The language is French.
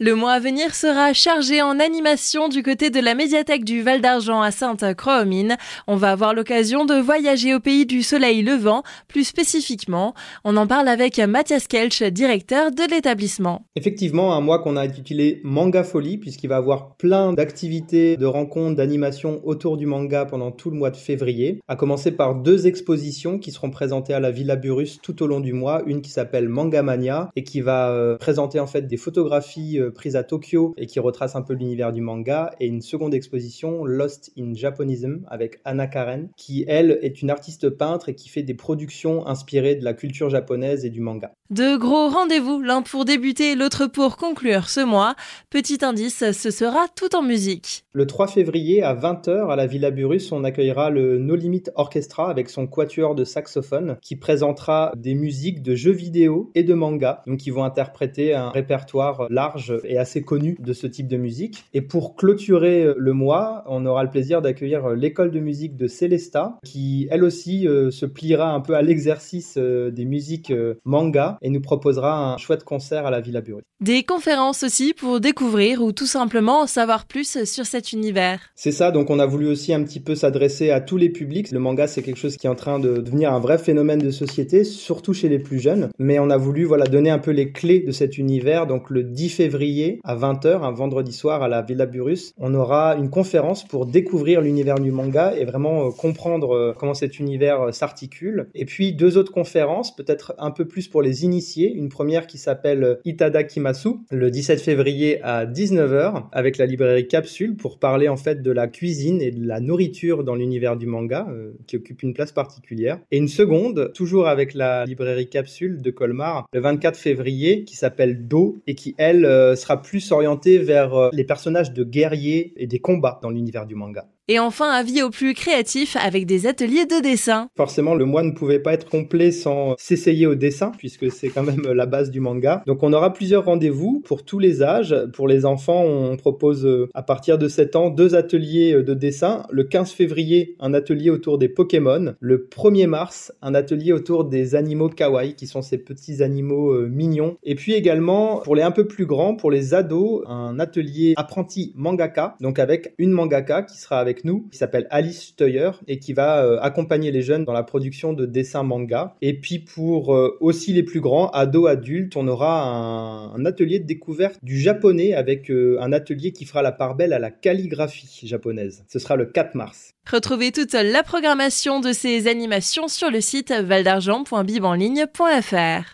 Le mois à venir sera chargé en animation du côté de la médiathèque du Val d'Argent à Sainte-Croix-aux-Mines. On va avoir l'occasion de voyager au pays du soleil levant, plus spécifiquement. On en parle avec Mathias Kelch, directeur de l'établissement. Effectivement, un mois qu'on a intitulé Manga Folie, puisqu'il va avoir plein d'activités, de rencontres, d'animations autour du manga pendant tout le mois de février. À commencer par deux expositions qui seront présentées à la Villa Burus tout au long du mois. Une qui s'appelle Manga Mania et qui va euh, présenter en fait des photographies euh, prise à Tokyo et qui retrace un peu l'univers du manga, et une seconde exposition, Lost in Japonism, avec Anna Karen, qui elle est une artiste peintre et qui fait des productions inspirées de la culture japonaise et du manga. De gros rendez-vous, l'un pour débuter, l'autre pour conclure ce mois. Petit indice, ce sera tout en musique. Le 3 février à 20h à la Villa Burus, on accueillera le No Limit Orchestra avec son quatuor de saxophone qui présentera des musiques de jeux vidéo et de manga, donc qui vont interpréter un répertoire large est assez connu de ce type de musique. Et pour clôturer euh, le mois, on aura le plaisir d'accueillir euh, l'école de musique de Célesta, qui elle aussi euh, se pliera un peu à l'exercice des musiques manga et nous proposera un chouette concert à la Villa Bury. Des conférences aussi pour découvrir ou tout simplement savoir plus sur cet univers. C'est ça, donc on a voulu aussi un petit peu s'adresser à tous les publics. Le manga, c'est quelque chose qui est en train de devenir un vrai phénomène de société, surtout chez les plus jeunes. Mais on a voulu voilà donner un peu les clés de cet univers. Donc le 10 février à 20h, un vendredi soir à la Villa Burus, on aura une conférence pour découvrir l'univers du manga et vraiment euh, comprendre euh, comment cet univers euh, s'articule. Et puis deux autres conférences, peut-être un peu plus pour les initiés. Une première qui s'appelle Itada Kimasu, le 17 février à 19h, avec la librairie Capsule pour parler en fait de la cuisine et de la nourriture dans l'univers du manga, qui occupe une place particulière. Et une seconde, toujours avec la librairie Capsule de Colmar, le 24 février, qui s'appelle Do et qui, elle, sera plus orienté vers euh, les personnages de guerriers et des combats dans l'univers du manga. Et enfin, avis aux plus créatifs avec des ateliers de dessin. Forcément, le mois ne pouvait pas être complet sans s'essayer au dessin, puisque c'est quand même la base du manga. Donc on aura plusieurs rendez-vous pour tous les âges. Pour les enfants, on propose à partir de 7 ans deux ateliers de dessin. Le 15 février, un atelier autour des Pokémon. Le 1er mars, un atelier autour des animaux kawaii, qui sont ces petits animaux euh, mignons. Et puis également, pour les un peu plus grands, pour les ados, un atelier apprenti mangaka, donc avec une mangaka qui sera avec nous, qui s'appelle Alice Steuer et qui va euh, accompagner les jeunes dans la production de dessins manga. Et puis pour euh, aussi les plus grands, ados, adultes, on aura un, atelier de découverte du japonais avec euh, un atelier qui fera la part belle à la calligraphie japonaise. Ce sera le 4 mars. Retrouvez toute la programmation de ces animations sur le site valdargent.bibanligne.fr.